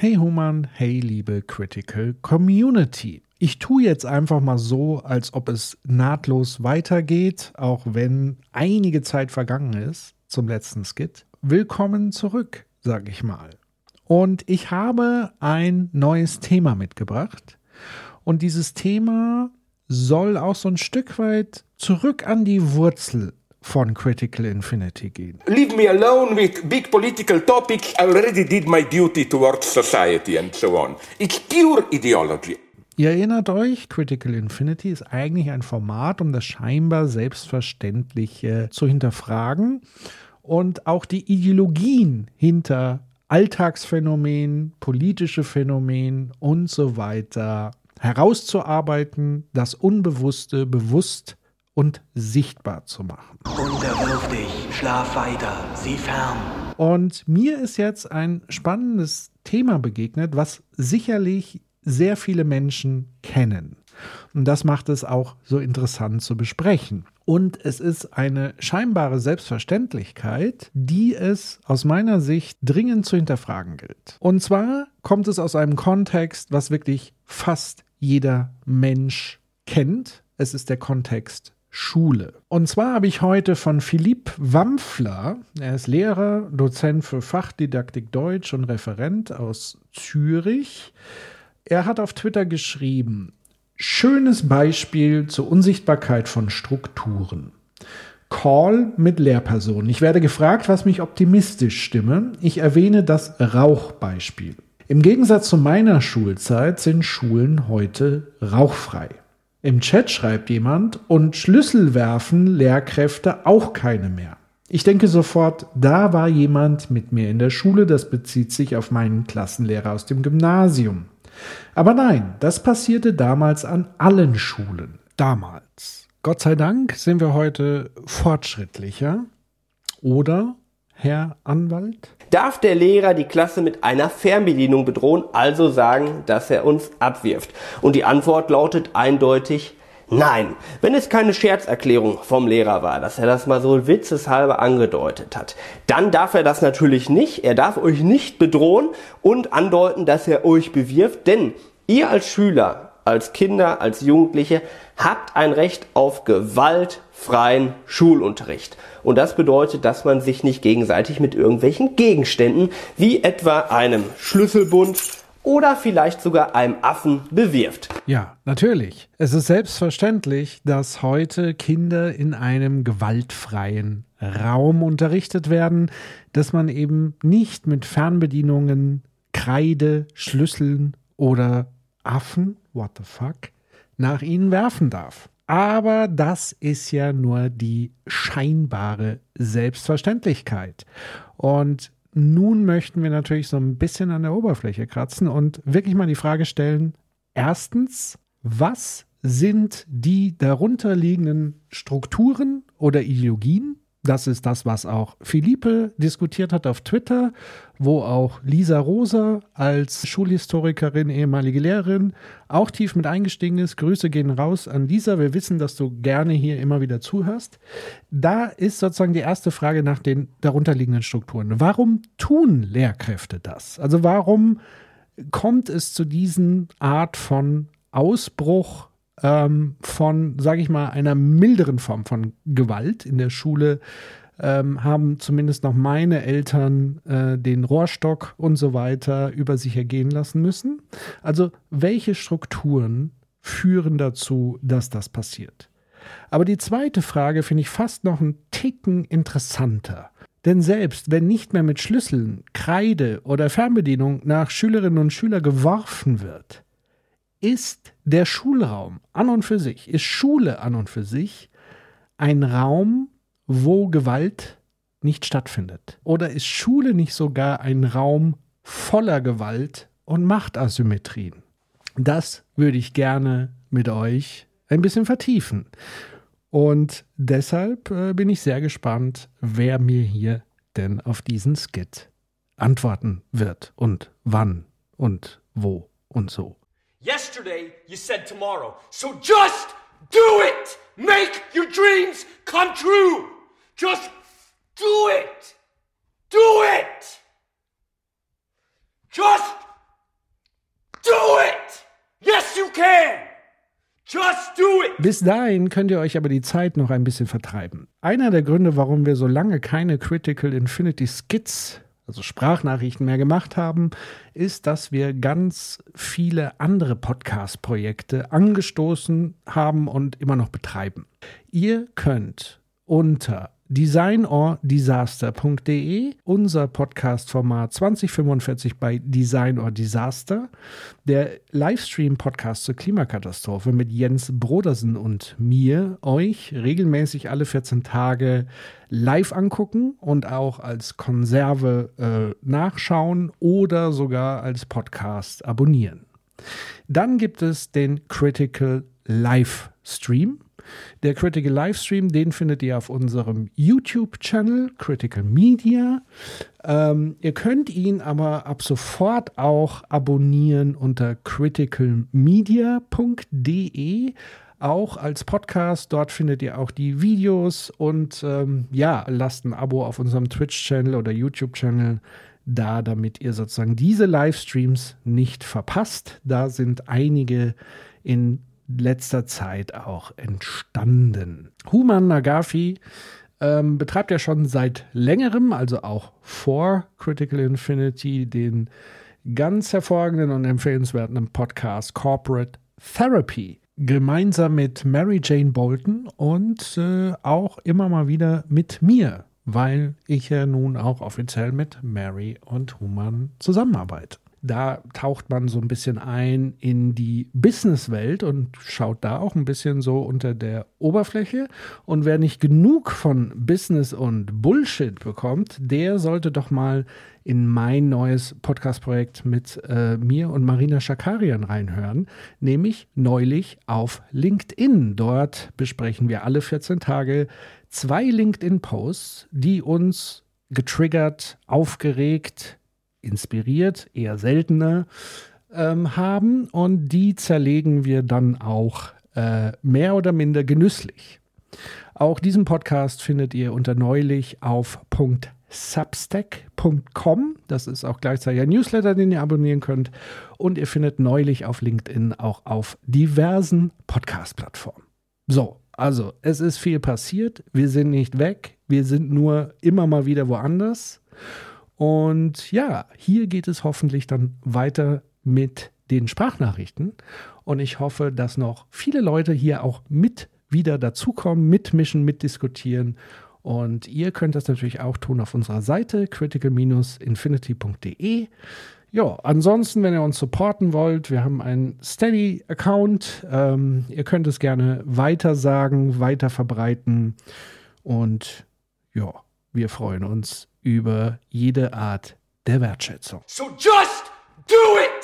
Hey Human, hey liebe Critical Community. Ich tue jetzt einfach mal so, als ob es nahtlos weitergeht, auch wenn einige Zeit vergangen ist zum letzten Skit. Willkommen zurück, sage ich mal. Und ich habe ein neues Thema mitgebracht. Und dieses Thema soll auch so ein Stück weit zurück an die Wurzel von Critical Infinity gehen. Leave me alone with big political topics. I already did my duty towards society and so on. It's pure ideology. Ihr erinnert euch, Critical Infinity ist eigentlich ein Format, um das scheinbar Selbstverständliche zu hinterfragen und auch die Ideologien hinter Alltagsphänomenen, politische Phänomenen und so weiter herauszuarbeiten, das Unbewusste bewusst und sichtbar zu machen. Unterwirf dich, schlaf weiter, sieh fern. Und mir ist jetzt ein spannendes Thema begegnet, was sicherlich sehr viele Menschen kennen. Und das macht es auch so interessant zu besprechen. Und es ist eine scheinbare Selbstverständlichkeit, die es aus meiner Sicht dringend zu hinterfragen gilt. Und zwar kommt es aus einem Kontext, was wirklich fast jeder Mensch kennt. Es ist der Kontext Schule. Und zwar habe ich heute von Philipp Wampfler, er ist Lehrer, Dozent für Fachdidaktik Deutsch und Referent aus Zürich. Er hat auf Twitter geschrieben, schönes Beispiel zur Unsichtbarkeit von Strukturen. Call mit Lehrpersonen. Ich werde gefragt, was mich optimistisch stimme. Ich erwähne das Rauchbeispiel. Im Gegensatz zu meiner Schulzeit sind Schulen heute rauchfrei. Im Chat schreibt jemand, und Schlüssel werfen Lehrkräfte auch keine mehr. Ich denke sofort, da war jemand mit mir in der Schule, das bezieht sich auf meinen Klassenlehrer aus dem Gymnasium. Aber nein, das passierte damals an allen Schulen. Damals. Gott sei Dank sind wir heute fortschrittlicher. Oder, Herr Anwalt? darf der Lehrer die Klasse mit einer Fernbedienung bedrohen, also sagen, dass er uns abwirft? Und die Antwort lautet eindeutig Nein, wenn es keine Scherzerklärung vom Lehrer war, dass er das mal so witzeshalber angedeutet hat, dann darf er das natürlich nicht. Er darf euch nicht bedrohen und andeuten, dass er euch bewirft, denn ihr als Schüler, als Kinder, als Jugendliche habt ein Recht auf gewaltfreien Schulunterricht. Und das bedeutet, dass man sich nicht gegenseitig mit irgendwelchen Gegenständen wie etwa einem Schlüsselbund oder vielleicht sogar einem Affen bewirft. Ja, natürlich. Es ist selbstverständlich, dass heute Kinder in einem gewaltfreien Raum unterrichtet werden, dass man eben nicht mit Fernbedienungen, Kreide, Schlüsseln oder Affen, what the fuck, nach ihnen werfen darf. Aber das ist ja nur die scheinbare Selbstverständlichkeit. Und nun möchten wir natürlich so ein bisschen an der Oberfläche kratzen und wirklich mal die Frage stellen, erstens, was sind die darunterliegenden Strukturen oder Ideologien, das ist das, was auch Philippe diskutiert hat auf Twitter, wo auch Lisa Rosa als Schulhistorikerin, ehemalige Lehrerin, auch tief mit eingestiegen ist. Grüße gehen raus an Lisa. Wir wissen, dass du gerne hier immer wieder zuhörst. Da ist sozusagen die erste Frage nach den darunterliegenden Strukturen. Warum tun Lehrkräfte das? Also warum kommt es zu diesen Art von Ausbruch ähm, von, sage ich mal, einer milderen Form von Gewalt in der Schule ähm, haben zumindest noch meine Eltern äh, den Rohrstock und so weiter über sich ergehen lassen müssen. Also welche Strukturen führen dazu, dass das passiert? Aber die zweite Frage finde ich fast noch einen Ticken interessanter. Denn selbst wenn nicht mehr mit Schlüsseln, Kreide oder Fernbedienung nach Schülerinnen und Schülern geworfen wird, ist der Schulraum an und für sich, ist Schule an und für sich ein Raum, wo Gewalt nicht stattfindet? Oder ist Schule nicht sogar ein Raum voller Gewalt und Machtasymmetrien? Das würde ich gerne mit euch ein bisschen vertiefen. Und deshalb äh, bin ich sehr gespannt, wer mir hier denn auf diesen Skit antworten wird und wann und wo und so. Yesterday you said tomorrow. So just do it! Make your dreams come true! Just do it! Do it! Just do it! Yes, you can! Just do it! Bis dahin könnt ihr euch aber die Zeit noch ein bisschen vertreiben. Einer der Gründe, warum wir so lange keine Critical Infinity Skits also Sprachnachrichten mehr gemacht haben, ist, dass wir ganz viele andere Podcast-Projekte angestoßen haben und immer noch betreiben. Ihr könnt unter designorddisaster.de, unser Podcast-Format 2045 bei Design or Disaster, der Livestream-Podcast zur Klimakatastrophe mit Jens Brodersen und mir, euch regelmäßig alle 14 Tage live angucken und auch als Konserve äh, nachschauen oder sogar als Podcast abonnieren. Dann gibt es den Critical Live Stream der Critical Livestream, den findet ihr auf unserem YouTube-Channel Critical Media. Ähm, ihr könnt ihn aber ab sofort auch abonnieren unter criticalmedia.de auch als Podcast. Dort findet ihr auch die Videos und ähm, ja, lasst ein Abo auf unserem Twitch-Channel oder YouTube-Channel da, damit ihr sozusagen diese Livestreams nicht verpasst. Da sind einige in letzter Zeit auch entstanden. Human Nagafi ähm, betreibt ja schon seit längerem, also auch vor Critical Infinity, den ganz hervorragenden und empfehlenswerten Podcast Corporate Therapy. Gemeinsam mit Mary Jane Bolton und äh, auch immer mal wieder mit mir, weil ich ja nun auch offiziell mit Mary und Human zusammenarbeite. Da taucht man so ein bisschen ein in die Businesswelt und schaut da auch ein bisschen so unter der Oberfläche. Und wer nicht genug von Business und Bullshit bekommt, der sollte doch mal in mein neues Podcast-Projekt mit äh, mir und Marina Schakarian reinhören, nämlich neulich auf LinkedIn. Dort besprechen wir alle 14 Tage zwei LinkedIn-Posts, die uns getriggert, aufgeregt, inspiriert, eher seltener ähm, haben und die zerlegen wir dann auch äh, mehr oder minder genüsslich. Auch diesen Podcast findet ihr unter neulich auf .substack.com. Das ist auch gleichzeitig ein Newsletter, den ihr abonnieren könnt. Und ihr findet neulich auf LinkedIn auch auf diversen Podcast-Plattformen. So, also es ist viel passiert. Wir sind nicht weg. Wir sind nur immer mal wieder woanders. Und ja, hier geht es hoffentlich dann weiter mit den Sprachnachrichten. Und ich hoffe, dass noch viele Leute hier auch mit wieder dazukommen, mitmischen, mitdiskutieren. Und ihr könnt das natürlich auch tun auf unserer Seite critical-infinity.de. Ja, ansonsten, wenn ihr uns supporten wollt, wir haben einen Steady-Account. Ähm, ihr könnt es gerne weiter sagen, weiter verbreiten. Und ja, wir freuen uns über jede Art der Wertschätzung. So just do it!